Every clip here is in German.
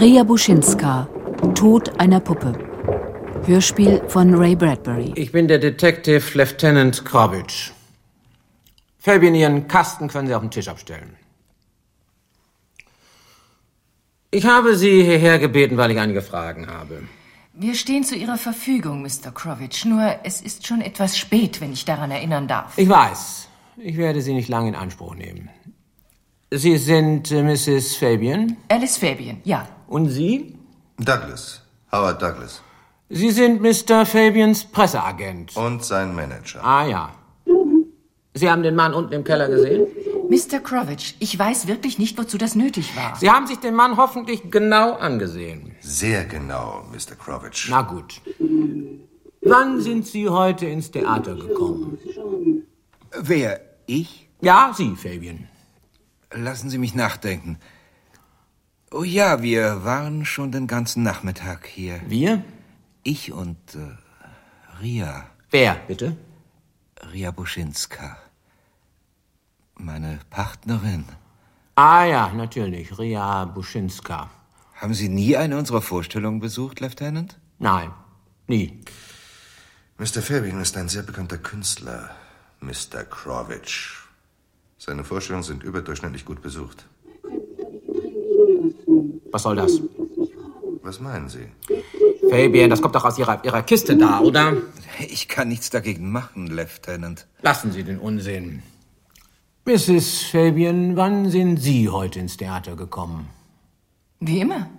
Ria Buschinska, Tod einer Puppe. Hörspiel von Ray Bradbury. Ich bin der Detective Lieutenant Kravitz. Fabian, Ihren Kasten können Sie auf den Tisch abstellen. Ich habe Sie hierher gebeten, weil ich einige Fragen habe. Wir stehen zu Ihrer Verfügung, Mr. Krovitsch. Nur es ist schon etwas spät, wenn ich daran erinnern darf. Ich weiß. Ich werde Sie nicht lange in Anspruch nehmen. Sie sind äh, Mrs. Fabian? Alice Fabian, ja. Und Sie? Douglas. Howard Douglas. Sie sind Mr. Fabians Presseagent. Und sein Manager. Ah ja. Sie haben den Mann unten im Keller gesehen? Mr. Krovitsch, ich weiß wirklich nicht, wozu das nötig war. Sie haben sich den Mann hoffentlich genau angesehen. Sehr genau, Mr. Krovitsch. Na gut. Wann sind Sie heute ins Theater gekommen? Wer? Ich? Ja, Sie, Fabian. Lassen Sie mich nachdenken. Oh ja, wir waren schon den ganzen Nachmittag hier. Wir? Ich und äh, Ria. Wer, bitte? Ria Buschinska. Meine Partnerin. Ah ja, natürlich, Ria Buschinska. Haben Sie nie eine unserer Vorstellungen besucht, Lieutenant? Nein, nie. Mr. Fabian ist ein sehr bekannter Künstler, Mr. Krovitsch. Seine Vorstellungen sind überdurchschnittlich gut besucht. Was soll das? Was meinen Sie? Fabian, das kommt doch aus Ihrer, Ihrer Kiste da, oder? Ich kann nichts dagegen machen, Lieutenant. Lassen Sie den Unsinn. Mrs. Fabian, wann sind Sie heute ins Theater gekommen? Wie immer.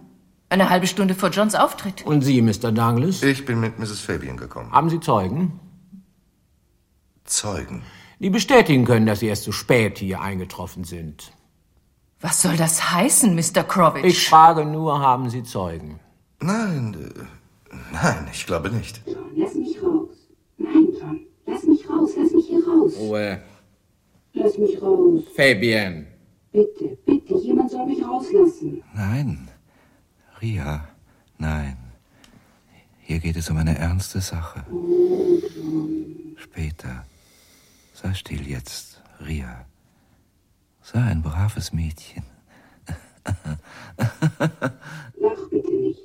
Eine halbe Stunde vor Johns Auftritt. Und Sie, Mr. Douglas? Ich bin mit Mrs. Fabian gekommen. Haben Sie Zeugen? Zeugen? Die bestätigen können, dass Sie erst zu spät hier eingetroffen sind. Was soll das heißen, Mr. Krovitsch? Ich frage nur, haben Sie Zeugen? Nein, äh, nein, ich glaube nicht. John, lass mich raus. Nein, John, lass mich raus, lass mich hier raus. Ruhe. Lass mich raus. Fabian. Bitte, bitte, jemand soll mich rauslassen. Nein, Ria, nein. Hier geht es um eine ernste Sache. Später. Sei still jetzt, Ria. Sei ein braves Mädchen. Lach bitte nicht.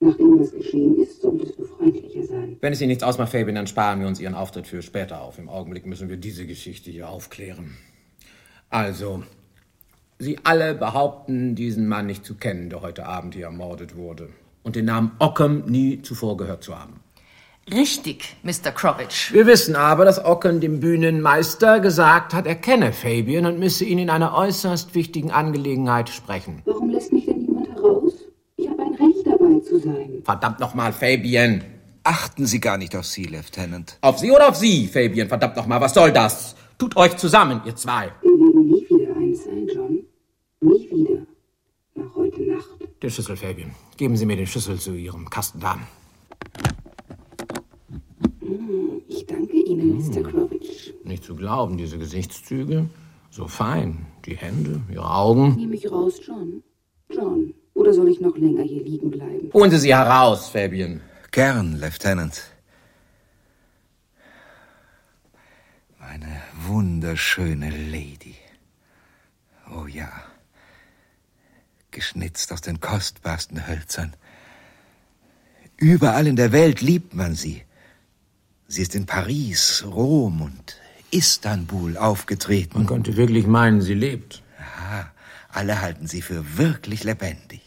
Nachdem was geschehen ist, solltest du freundlicher sein. Wenn es Ihnen nichts ausmacht, Fabian, dann sparen wir uns Ihren Auftritt für später auf. Im Augenblick müssen wir diese Geschichte hier aufklären. Also, Sie alle behaupten, diesen Mann nicht zu kennen, der heute Abend hier ermordet wurde. Und den Namen Ockham nie zuvor gehört zu haben. Richtig, Mr. Krovitsch. Wir wissen aber, dass Ockham dem Bühnenmeister gesagt hat, er kenne Fabian und müsse ihn in einer äußerst wichtigen Angelegenheit sprechen. Warum lässt mich denn niemand heraus? Ich habe ein Recht dabei zu sein. Verdammt nochmal, Fabian. Achten Sie gar nicht auf Sie, Lieutenant. Auf Sie oder auf Sie, Fabian? Verdammt nochmal, was soll das? Tut euch zusammen, ihr zwei. Wir werden nie wieder eins sein, John. Nie wieder. Nach heute Nacht. Den Schlüssel, Fabian. Geben Sie mir den Schlüssel zu Ihrem Kasten da. Ich danke Ihnen, Mr. Krovitsch. Nicht zu glauben, diese Gesichtszüge. So fein. Die Hände, Ihre Augen. Nehm mich raus, John. John. Oder soll ich noch länger hier liegen bleiben? Holen Sie sie heraus, Fabian. Gern, Lieutenant. Meine wunderschöne Lady. Oh ja. Geschnitzt aus den kostbarsten Hölzern. Überall in der Welt liebt man sie. Sie ist in Paris, Rom und Istanbul aufgetreten. Man könnte wirklich meinen, sie lebt. Ja, alle halten sie für wirklich lebendig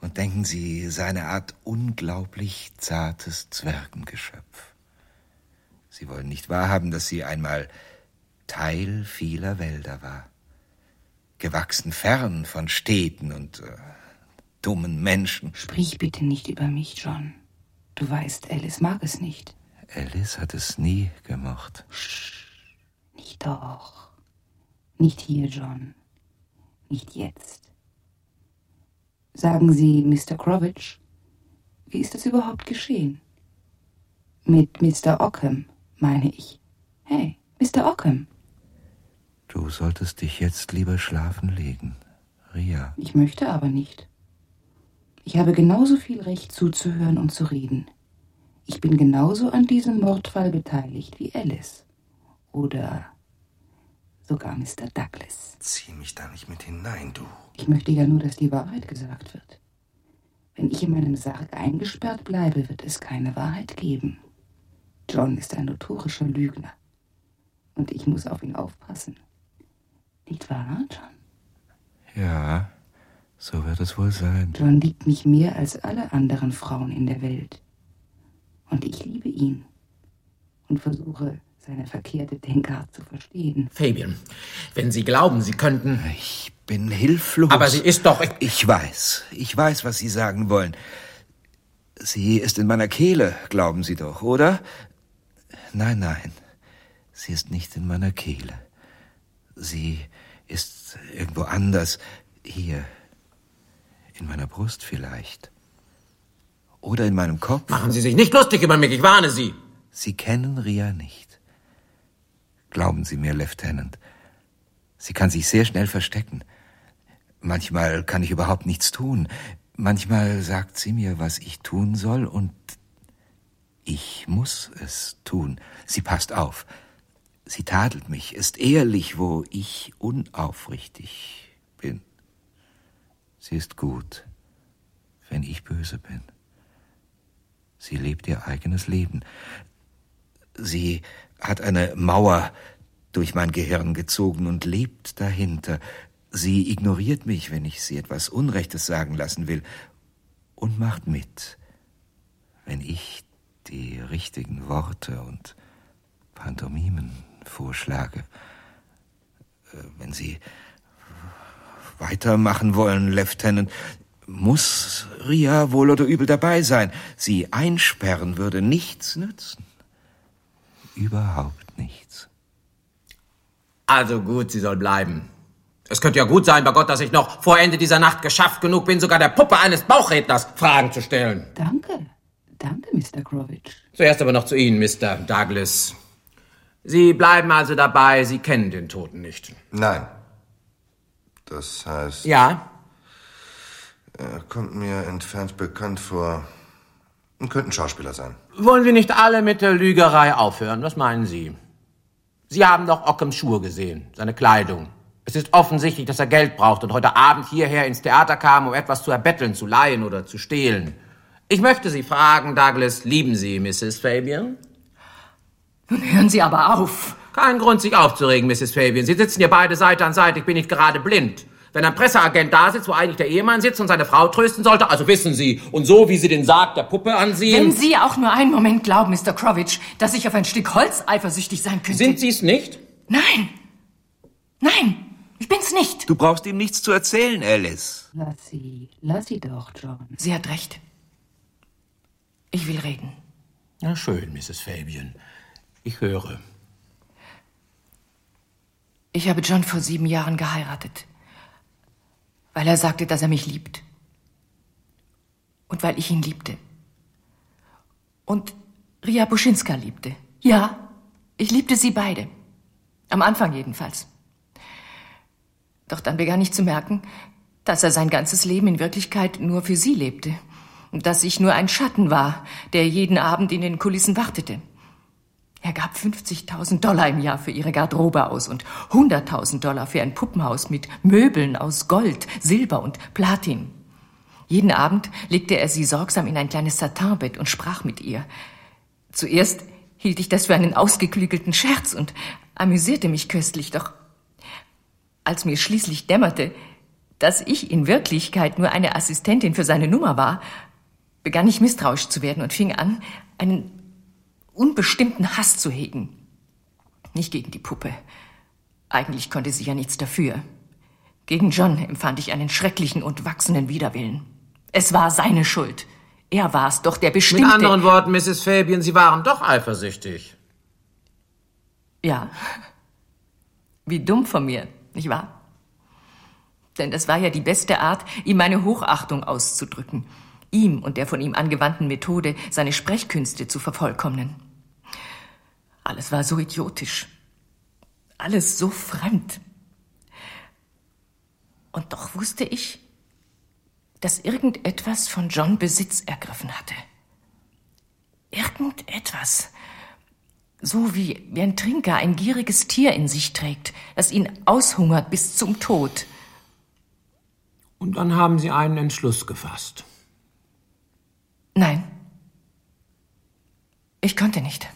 und denken, sie sei eine Art unglaublich zartes Zwergengeschöpf. Sie wollen nicht wahrhaben, dass sie einmal Teil vieler Wälder war, gewachsen fern von Städten und äh, dummen Menschen. Sprich bitte nicht über mich, John. Du weißt, Alice mag es nicht. Alice hat es nie gemocht. Nicht doch. Nicht hier, John. Nicht jetzt. Sagen Sie, Mr. Krovitsch, wie ist das überhaupt geschehen? Mit Mr. Ockham, meine ich. Hey, Mr. Ockham. Du solltest dich jetzt lieber schlafen legen, Ria. Ich möchte aber nicht. Ich habe genauso viel Recht zuzuhören und zu reden. Ich bin genauso an diesem Mordfall beteiligt wie Alice. Oder Sogar Mr. Douglas. Zieh mich da nicht mit hinein, du. Ich möchte ja nur, dass die Wahrheit gesagt wird. Wenn ich in meinem Sarg eingesperrt bleibe, wird es keine Wahrheit geben. John ist ein notorischer Lügner. Und ich muss auf ihn aufpassen. Nicht wahr, John? Ja, so wird es wohl sein. John liebt mich mehr als alle anderen Frauen in der Welt. Ihn. Und versuche, seine verkehrte Denkart zu verstehen. Fabian, wenn Sie glauben, Sie könnten. Ich bin hilflos. Aber sie ist doch. Ich weiß. Ich weiß, was Sie sagen wollen. Sie ist in meiner Kehle, glauben Sie doch, oder? Nein, nein. Sie ist nicht in meiner Kehle. Sie ist irgendwo anders. Hier. In meiner Brust vielleicht. Oder in meinem Kopf. Machen Sie sich nicht lustig über mich, ich warne Sie. Sie kennen Ria nicht. Glauben Sie mir, Lieutenant. Sie kann sich sehr schnell verstecken. Manchmal kann ich überhaupt nichts tun. Manchmal sagt sie mir, was ich tun soll, und ich muss es tun. Sie passt auf. Sie tadelt mich, ist ehrlich, wo ich unaufrichtig bin. Sie ist gut, wenn ich böse bin. Sie lebt ihr eigenes Leben. Sie hat eine Mauer durch mein Gehirn gezogen und lebt dahinter. Sie ignoriert mich, wenn ich sie etwas Unrechtes sagen lassen will, und macht mit, wenn ich die richtigen Worte und Pantomimen vorschlage. Äh, wenn Sie weitermachen wollen, Lieutenant, muss Ria wohl oder übel dabei sein. Sie einsperren würde nichts nützen. Überhaupt nichts. Also gut, sie soll bleiben. Es könnte ja gut sein, bei Gott, dass ich noch vor Ende dieser Nacht geschafft genug bin, sogar der Puppe eines Bauchredners Fragen zu stellen. Danke. Danke, Mr. Grovitch. Zuerst aber noch zu Ihnen, Mr. Douglas. Sie bleiben also dabei, Sie kennen den Toten nicht. Nein. Das heißt. Ja? Er kommt mir entfernt bekannt vor. Und könnte ein Schauspieler sein. Wollen wir nicht alle mit der Lügerei aufhören? Was meinen Sie? Sie haben doch Ockhams Schuhe gesehen, seine Kleidung. Es ist offensichtlich, dass er Geld braucht und heute Abend hierher ins Theater kam, um etwas zu erbetteln, zu leihen oder zu stehlen. Ich möchte Sie fragen, Douglas, lieben Sie Mrs. Fabian? Nun hören Sie aber auf. Kein Grund, sich aufzuregen, Mrs. Fabian. Sie sitzen hier beide Seite an Seite. Ich bin nicht gerade blind. Wenn ein Presseagent da sitzt, wo eigentlich der Ehemann sitzt und seine Frau trösten sollte, also wissen Sie, und so wie Sie den Sarg der Puppe ansehen. Wenn Sie auch nur einen Moment glauben, Mr. Krovitch, dass ich auf ein Stück Holz eifersüchtig sein könnte. Sind Sie es nicht? Nein. Nein, ich bin's nicht. Du brauchst ihm nichts zu erzählen, Alice. Lass sie. Lass sie doch, John. Sie hat recht. Ich will reden. Na schön, Mrs. Fabian. Ich höre. Ich habe John vor sieben Jahren geheiratet, weil er sagte, dass er mich liebt. Und weil ich ihn liebte. Und Ria Buschinska liebte. Ja, ich liebte sie beide. Am Anfang jedenfalls. Doch dann begann ich zu merken, dass er sein ganzes Leben in Wirklichkeit nur für sie lebte. Und dass ich nur ein Schatten war, der jeden Abend in den Kulissen wartete. Er gab 50.000 Dollar im Jahr für ihre Garderobe aus und 100.000 Dollar für ein Puppenhaus mit Möbeln aus Gold, Silber und Platin. Jeden Abend legte er sie sorgsam in ein kleines Satinbett und sprach mit ihr. Zuerst hielt ich das für einen ausgeklügelten Scherz und amüsierte mich köstlich, doch als mir schließlich dämmerte, dass ich in Wirklichkeit nur eine Assistentin für seine Nummer war, begann ich misstrauisch zu werden und fing an, einen unbestimmten Hass zu hegen. Nicht gegen die Puppe. Eigentlich konnte sie ja nichts dafür. Gegen John empfand ich einen schrecklichen und wachsenden Widerwillen. Es war seine Schuld. Er war es doch, der bestimmte... Mit anderen Worten, Mrs. Fabian, Sie waren doch eifersüchtig. Ja. Wie dumm von mir, nicht wahr? Denn das war ja die beste Art, ihm meine Hochachtung auszudrücken. Ihm und der von ihm angewandten Methode, seine Sprechkünste zu vervollkommnen. Alles war so idiotisch. Alles so fremd. Und doch wusste ich, dass irgendetwas von John Besitz ergriffen hatte. Irgendetwas. So wie, wie ein Trinker ein gieriges Tier in sich trägt, das ihn aushungert bis zum Tod. Und dann haben Sie einen Entschluss gefasst. Nein. Ich konnte nicht.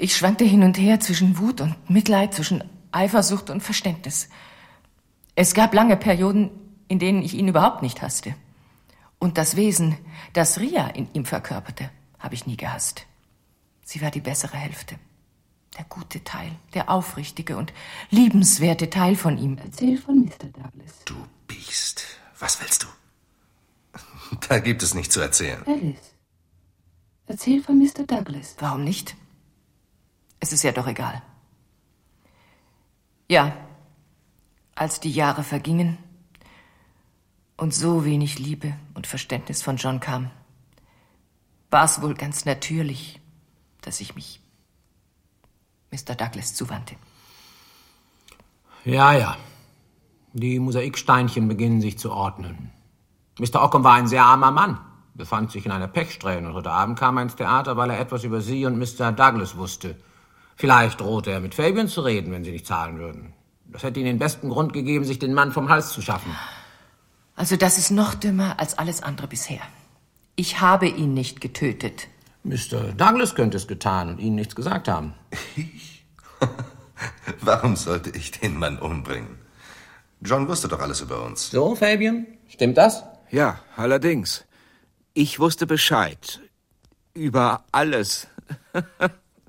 Ich schwankte hin und her zwischen Wut und Mitleid, zwischen Eifersucht und Verständnis. Es gab lange Perioden, in denen ich ihn überhaupt nicht hasste. Und das Wesen, das Ria in ihm verkörperte, habe ich nie gehasst. Sie war die bessere Hälfte. Der gute Teil, der aufrichtige und liebenswerte Teil von ihm. Erzähl von Mr. Douglas. Du Biest. Was willst du? Da gibt es nichts zu erzählen. Alice, erzähl von Mr. Douglas. Warum nicht? Es ist ja doch egal. Ja, als die Jahre vergingen und so wenig Liebe und Verständnis von John kam, war es wohl ganz natürlich, dass ich mich Mr. Douglas zuwandte. Ja, ja. Die Mosaiksteinchen beginnen sich zu ordnen. Mr. Ockham war ein sehr armer Mann, befand sich in einer Pechsträhne und heute Abend kam er ins Theater, weil er etwas über Sie und Mr. Douglas wusste. Vielleicht drohte er mit Fabian zu reden, wenn Sie nicht zahlen würden. Das hätte Ihnen den besten Grund gegeben, sich den Mann vom Hals zu schaffen. Also das ist noch dümmer als alles andere bisher. Ich habe ihn nicht getötet. Mr. Douglas könnte es getan und Ihnen nichts gesagt haben. Ich? Warum sollte ich den Mann umbringen? John wusste doch alles über uns. So, Fabian? Stimmt das? Ja, allerdings. Ich wusste Bescheid. Über alles.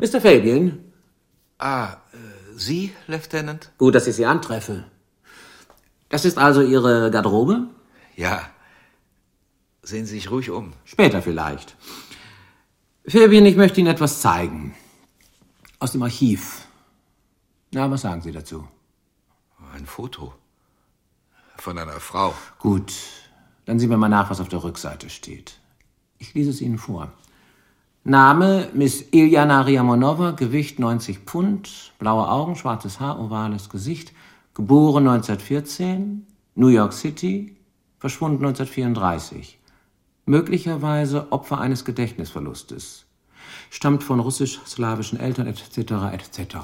Mr. Fabian? Ah, äh, Sie, Lieutenant? Gut, dass ich Sie antreffe. Das ist also Ihre Garderobe? Ja. Sehen Sie sich ruhig um. Später vielleicht. Fabian, ich möchte Ihnen etwas zeigen. Aus dem Archiv. Na, was sagen Sie dazu? Ein Foto. Von einer Frau. Gut. Dann sehen wir mal nach, was auf der Rückseite steht. Ich lese es Ihnen vor. Name Miss Iljana Riamonova, Gewicht 90 Pfund, blaue Augen, schwarzes Haar, ovales Gesicht, geboren 1914, New York City, verschwunden 1934. Möglicherweise Opfer eines Gedächtnisverlustes. Stammt von russisch-slawischen Eltern etc. etc.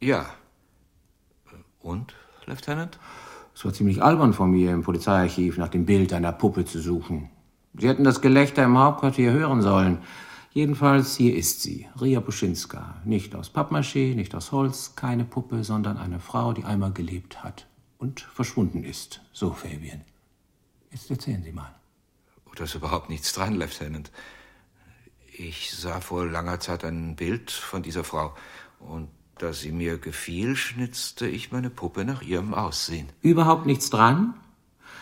Ja. Und, Lieutenant? Es war ziemlich albern von mir, im Polizeiarchiv nach dem Bild einer Puppe zu suchen. Sie hätten das Gelächter im Hauptquartier hören sollen. Jedenfalls, hier ist sie, Ria Buschinska. Nicht aus Pappmaché, nicht aus Holz, keine Puppe, sondern eine Frau, die einmal gelebt hat und verschwunden ist. So, Fabian. Jetzt erzählen Sie mal. Da ist überhaupt nichts dran, Lieutenant. Ich sah vor langer Zeit ein Bild von dieser Frau. Und da sie mir gefiel, schnitzte ich meine Puppe nach ihrem Aussehen. Überhaupt nichts dran?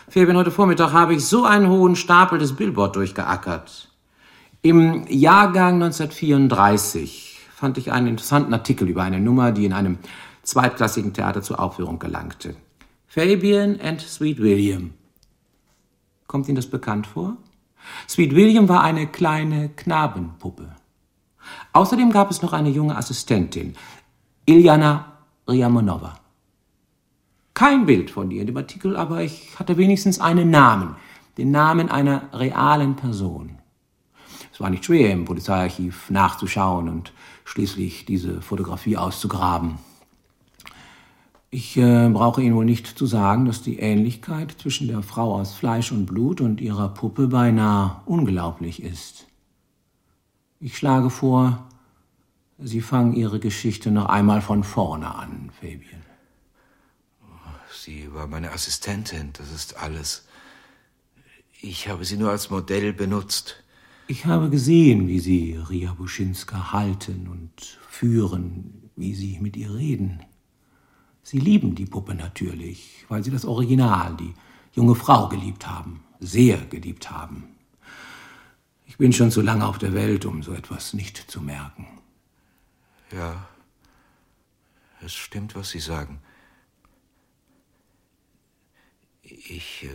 Fabian, heute Vormittag habe ich so einen hohen Stapel des Billboard durchgeackert. Im Jahrgang 1934 fand ich einen interessanten Artikel über eine Nummer, die in einem zweitklassigen Theater zur Aufführung gelangte. Fabian and Sweet William. Kommt Ihnen das bekannt vor? Sweet William war eine kleine Knabenpuppe. Außerdem gab es noch eine junge Assistentin, Iljana Riamonova. Kein Bild von ihr in dem Artikel, aber ich hatte wenigstens einen Namen, den Namen einer realen Person. Es war nicht schwer, im Polizeiarchiv nachzuschauen und schließlich diese Fotografie auszugraben. Ich äh, brauche Ihnen wohl nicht zu sagen, dass die Ähnlichkeit zwischen der Frau aus Fleisch und Blut und ihrer Puppe beinahe unglaublich ist. Ich schlage vor, Sie fangen Ihre Geschichte noch einmal von vorne an, Fabian. Sie war meine Assistentin, das ist alles. Ich habe sie nur als Modell benutzt. Ich habe gesehen, wie Sie Ria Buschinska halten und führen, wie Sie mit ihr reden. Sie lieben die Puppe natürlich, weil Sie das Original, die junge Frau geliebt haben, sehr geliebt haben. Ich bin schon zu lange auf der Welt, um so etwas nicht zu merken. Ja, es stimmt, was Sie sagen. Ich äh,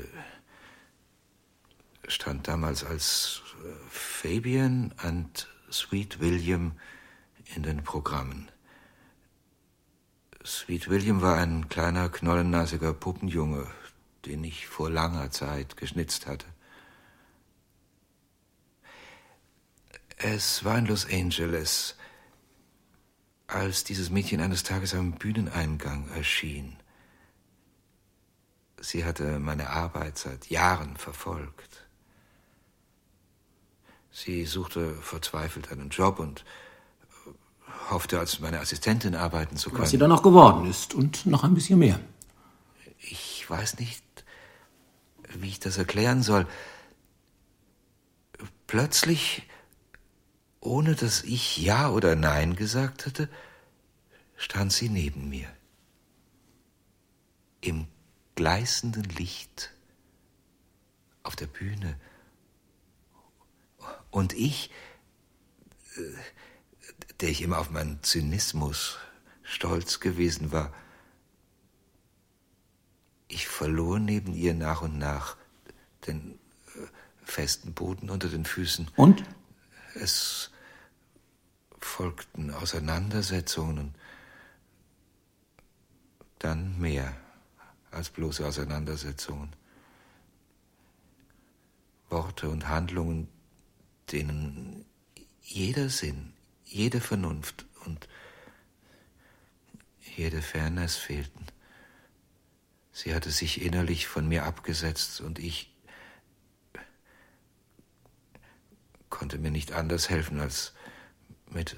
stand damals als äh, Fabian und Sweet William in den Programmen. Sweet William war ein kleiner, knollennasiger Puppenjunge, den ich vor langer Zeit geschnitzt hatte. Es war in Los Angeles, als dieses Mädchen eines Tages am Bühneneingang erschien. Sie hatte meine Arbeit seit Jahren verfolgt. Sie suchte verzweifelt einen Job und hoffte, als meine Assistentin arbeiten zu können. Was sie dann auch geworden ist und noch ein bisschen mehr. Ich weiß nicht, wie ich das erklären soll. Plötzlich, ohne dass ich Ja oder Nein gesagt hatte, stand sie neben mir. Im gleißenden Licht auf der Bühne. Und ich, äh, der ich immer auf meinen Zynismus stolz gewesen war, ich verlor neben ihr nach und nach den äh, festen Boden unter den Füßen. Und? Es folgten Auseinandersetzungen und dann mehr als bloße Auseinandersetzungen. Worte und Handlungen, denen jeder Sinn, jede Vernunft und jede Fairness fehlten. Sie hatte sich innerlich von mir abgesetzt und ich konnte mir nicht anders helfen, als mit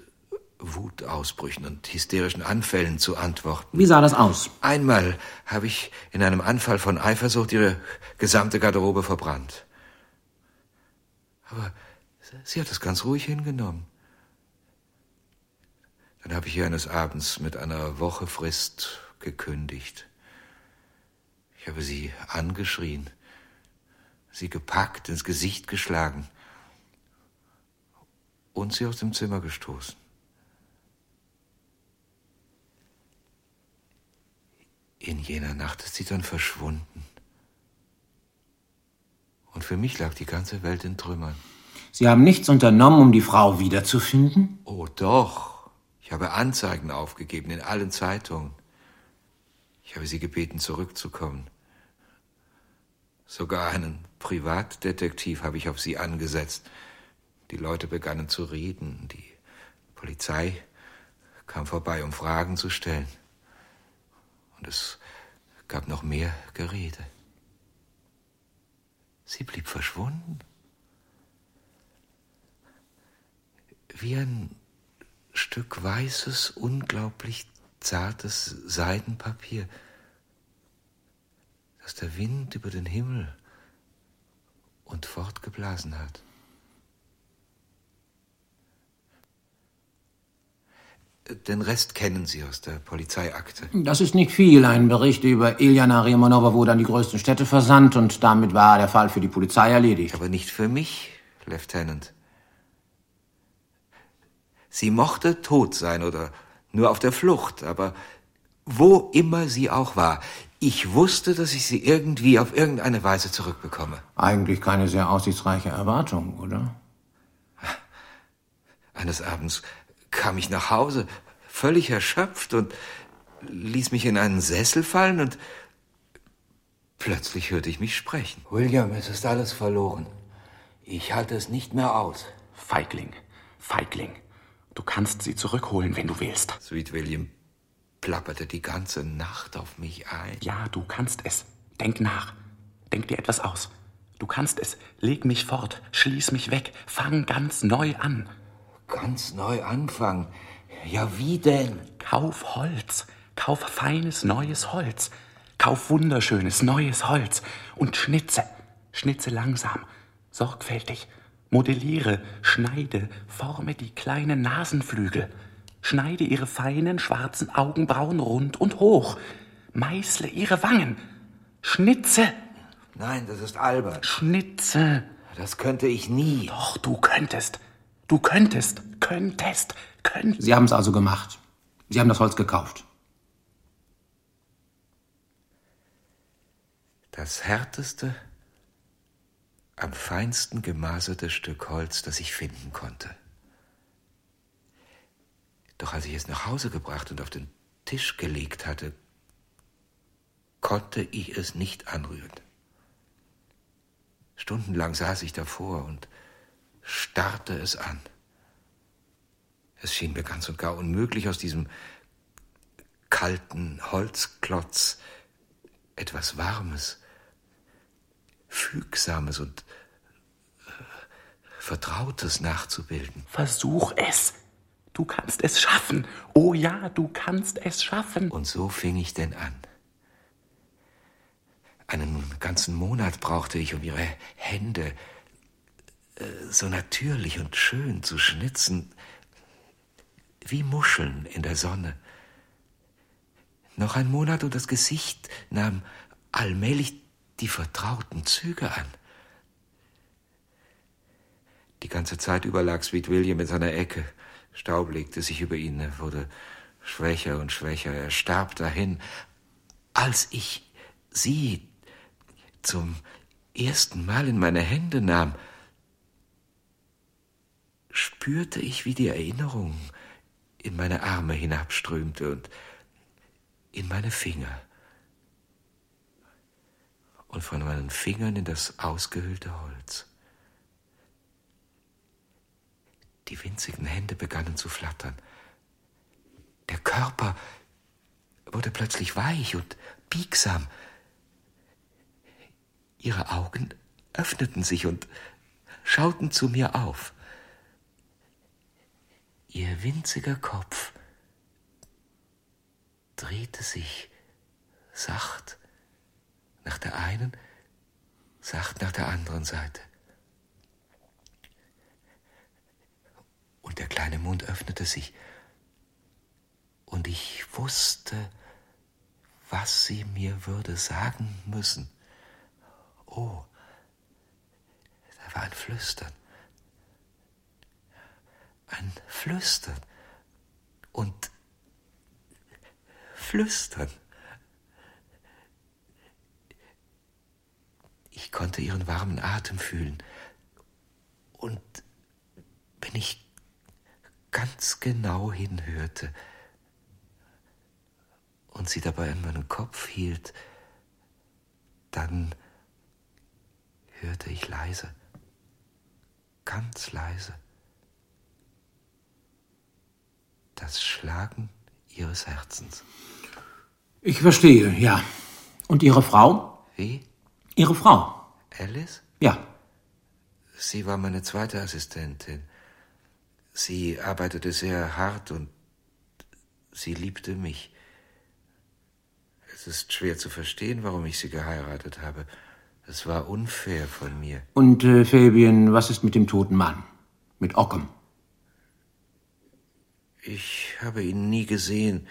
Wutausbrüchen und hysterischen Anfällen zu antworten. Wie sah das aus? Einmal habe ich in einem Anfall von Eifersucht ihre gesamte Garderobe verbrannt. Aber sie hat es ganz ruhig hingenommen. Dann habe ich ihr eines Abends mit einer Woche Frist gekündigt. Ich habe sie angeschrien, sie gepackt, ins Gesicht geschlagen und sie aus dem Zimmer gestoßen. In jener Nacht ist sie dann verschwunden. Und für mich lag die ganze Welt in Trümmern. Sie haben nichts unternommen, um die Frau wiederzufinden? Oh doch. Ich habe Anzeigen aufgegeben in allen Zeitungen. Ich habe sie gebeten, zurückzukommen. Sogar einen Privatdetektiv habe ich auf sie angesetzt. Die Leute begannen zu reden. Die Polizei kam vorbei, um Fragen zu stellen. Und es gab noch mehr Gerede. Sie blieb verschwunden. Wie ein Stück weißes, unglaublich zartes Seidenpapier, das der Wind über den Himmel und fortgeblasen hat. Den Rest kennen Sie aus der Polizeiakte. Das ist nicht viel. Ein Bericht über Iljana Rimonova wurde an die größten Städte versandt und damit war der Fall für die Polizei erledigt. Aber nicht für mich, Lieutenant. Sie mochte tot sein oder nur auf der Flucht, aber wo immer sie auch war, ich wusste, dass ich sie irgendwie auf irgendeine Weise zurückbekomme. Eigentlich keine sehr aussichtsreiche Erwartung, oder? Eines Abends kam ich nach Hause, völlig erschöpft und ließ mich in einen Sessel fallen und plötzlich hörte ich mich sprechen. William, es ist alles verloren. Ich halte es nicht mehr aus. Feigling, Feigling. Du kannst sie zurückholen, wenn du willst. Sweet William plapperte die ganze Nacht auf mich ein. Ja, du kannst es. Denk nach. Denk dir etwas aus. Du kannst es. Leg mich fort. Schließ mich weg. Fang ganz neu an. Ganz neu anfangen? Ja, wie denn? Kauf Holz. Kauf feines neues Holz. Kauf wunderschönes neues Holz und schnitze. Schnitze langsam, sorgfältig, modelliere, schneide, forme die kleinen Nasenflügel, schneide ihre feinen schwarzen Augenbrauen rund und hoch, meißle ihre Wangen, schnitze. Nein, das ist albern. Schnitze. Das könnte ich nie. Doch, du könntest. Du könntest, könntest, könntest. Sie haben es also gemacht. Sie haben das Holz gekauft. Das härteste, am feinsten gemaserte Stück Holz, das ich finden konnte. Doch als ich es nach Hause gebracht und auf den Tisch gelegt hatte, konnte ich es nicht anrühren. Stundenlang saß ich davor und starrte es an. Es schien mir ganz und gar unmöglich, aus diesem kalten Holzklotz etwas Warmes, Fügsames und äh, Vertrautes nachzubilden. Versuch es. Du kannst es schaffen. Oh ja, du kannst es schaffen. Und so fing ich denn an. Einen ganzen Monat brauchte ich, um ihre Hände äh, so natürlich und schön zu schnitzen, wie Muscheln in der Sonne. Noch ein Monat und das Gesicht nahm allmählich die vertrauten Züge an. Die ganze Zeit über lag Sweet William in seiner Ecke. Staub legte sich über ihn, er wurde schwächer und schwächer, er starb dahin. Als ich sie zum ersten Mal in meine Hände nahm, spürte ich, wie die Erinnerung in meine Arme hinabströmte und in meine Finger und von meinen Fingern in das ausgehöhlte Holz. Die winzigen Hände begannen zu flattern. Der Körper wurde plötzlich weich und biegsam. Ihre Augen öffneten sich und schauten zu mir auf. Ihr winziger Kopf drehte sich sacht nach der einen, sacht nach der anderen Seite. Und der kleine Mund öffnete sich, und ich wusste, was sie mir würde sagen müssen. Oh, da war ein Flüstern. Ein Flüstern. Und Flüstern. Ich konnte ihren warmen Atem fühlen. Und wenn ich ganz genau hinhörte und sie dabei in meinen Kopf hielt, dann hörte ich leise, ganz leise, das Schlagen ihres Herzens. Ich verstehe, ja. Und Ihre Frau? Wie? Ihre Frau? Alice? Ja. Sie war meine zweite Assistentin. Sie arbeitete sehr hart und sie liebte mich. Es ist schwer zu verstehen, warum ich sie geheiratet habe. Es war unfair von mir. Und äh, Fabian, was ist mit dem toten Mann? Mit Ockham? Ich habe ihn nie gesehen,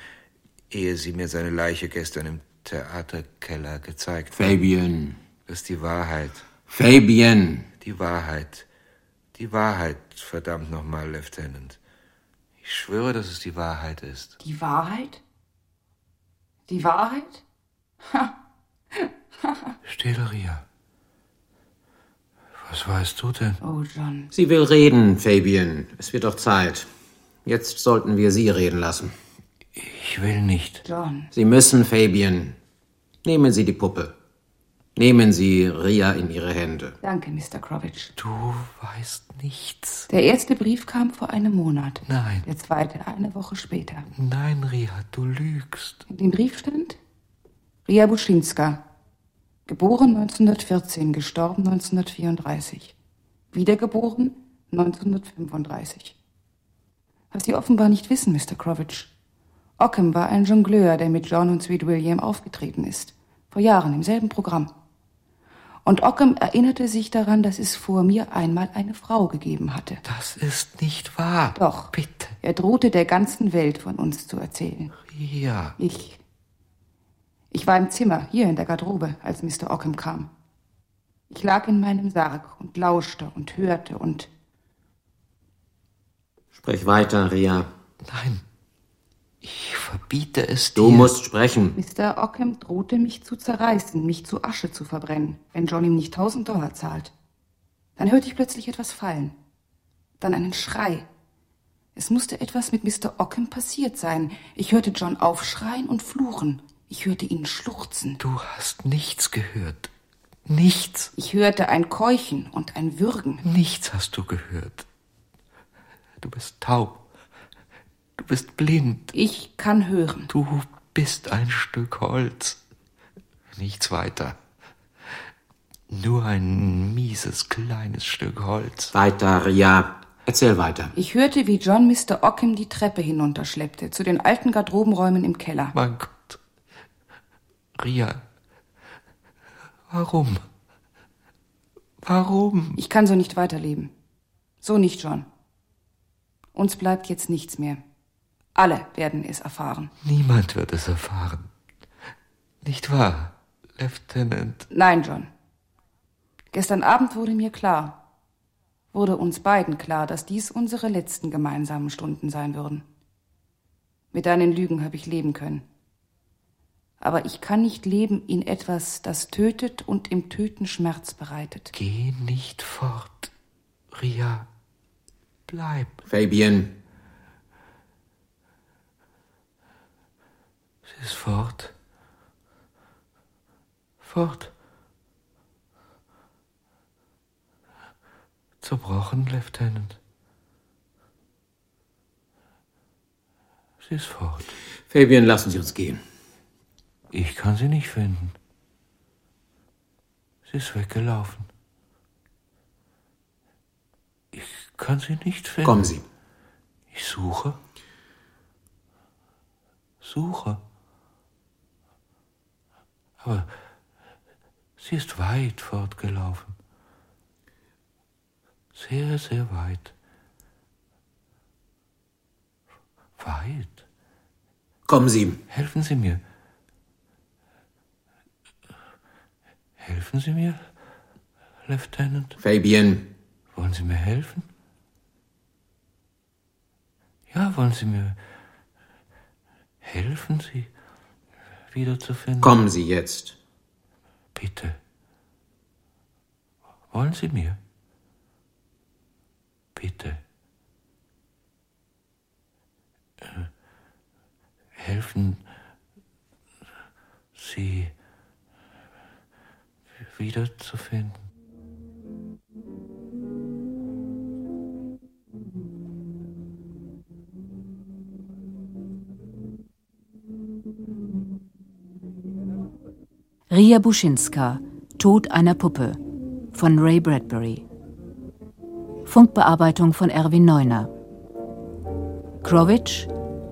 ehe sie mir seine Leiche gestern im Theaterkeller gezeigt haben. Fabian. Das ist die Wahrheit. Fabian. Die Wahrheit. Die Wahrheit, verdammt nochmal, Lieutenant. Ich schwöre, dass es die Wahrheit ist. Die Wahrheit? Die Wahrheit? Ha. Still, Ria. Was weißt du denn? Oh, John. Sie will reden, Fabian. Es wird doch Zeit. Jetzt sollten wir Sie reden lassen. Ich will nicht. John. Sie müssen, Fabian. Nehmen Sie die Puppe. Nehmen Sie Ria in Ihre Hände. Danke, Mr. Krovitch. Du weißt nichts. Der erste Brief kam vor einem Monat. Nein. Der zweite eine Woche später. Nein, Ria, du lügst. In dem Brief stand Ria Buschinska. Geboren 1914, gestorben 1934. Wiedergeboren 1935. Was Sie offenbar nicht wissen, Mr. Krovitch. Ockham war ein Jongleur, der mit John und Sweet William aufgetreten ist. Vor Jahren im selben Programm. Und Ockham erinnerte sich daran, dass es vor mir einmal eine Frau gegeben hatte. Das ist nicht wahr. Doch. Bitte. Er drohte der ganzen Welt von uns zu erzählen. Ja. Ich. Ich war im Zimmer, hier in der Garderobe, als Mr. Ockham kam. Ich lag in meinem Sarg und lauschte und hörte und. Sprech weiter, Ria. Nein. Ich verbiete es dir. Du musst sprechen. Mr. Ockham drohte mich zu zerreißen, mich zu Asche zu verbrennen, wenn John ihm nicht tausend Dollar zahlt. Dann hörte ich plötzlich etwas fallen. Dann einen Schrei. Es musste etwas mit Mr. Ockham passiert sein. Ich hörte John aufschreien und fluchen. Ich hörte ihn schluchzen. Du hast nichts gehört. Nichts. Ich hörte ein Keuchen und ein Würgen. Nichts hast du gehört. Du bist taub. Du bist blind. Ich kann hören. Du bist ein Stück Holz. Nichts weiter. Nur ein mieses kleines Stück Holz. Weiter, Ria. Erzähl weiter. Ich hörte, wie John Mr. Ockham die Treppe hinunterschleppte, zu den alten Garderobenräumen im Keller. Mein Gott. Ria. Warum? Warum? Ich kann so nicht weiterleben. So nicht, John. Uns bleibt jetzt nichts mehr. Alle werden es erfahren. Niemand wird es erfahren. Nicht wahr, Lieutenant? Nein, John. Gestern Abend wurde mir klar, wurde uns beiden klar, dass dies unsere letzten gemeinsamen Stunden sein würden. Mit deinen Lügen habe ich leben können. Aber ich kann nicht leben in etwas, das tötet und im Töten Schmerz bereitet. Geh nicht fort, Ria. Bleib. Fabian. Sie ist fort. Fort. Zerbrochen, Lieutenant. Sie ist fort. Fabian, lassen Sie uns gehen. Ich kann sie nicht finden. Sie ist weggelaufen. Ich kann sie nicht finden. Kommen Sie. Ich suche. Suche. Aber sie ist weit fortgelaufen. Sehr, sehr weit. Weit. Kommen Sie. Helfen Sie mir. Helfen Sie mir, Lieutenant? Fabian. Wollen Sie mir helfen? Ja, wollen Sie mir helfen, sie wiederzufinden? Kommen Sie jetzt. Bitte. Wollen Sie mir? Bitte. Äh, helfen Sie wiederzufinden. Ria Buschinska, Tod einer Puppe von Ray Bradbury. Funkbearbeitung von Erwin Neuner. Krowitsch,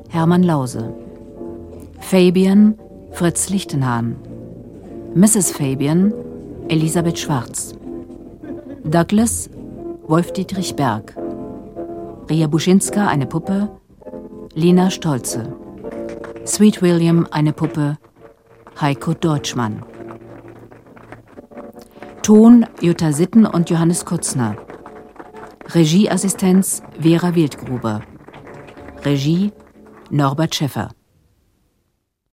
Hermann Lause. Fabian, Fritz Lichtenhahn. Mrs. Fabian, Elisabeth Schwarz. Douglas, Wolf-Dietrich Berg. Ria Buschinska, eine Puppe, Lena Stolze. Sweet William, eine Puppe, Heiko Deutschmann. Ton Jutta Sitten und Johannes Kutzner. Regieassistenz Vera Wildgruber. Regie Norbert Schäffer.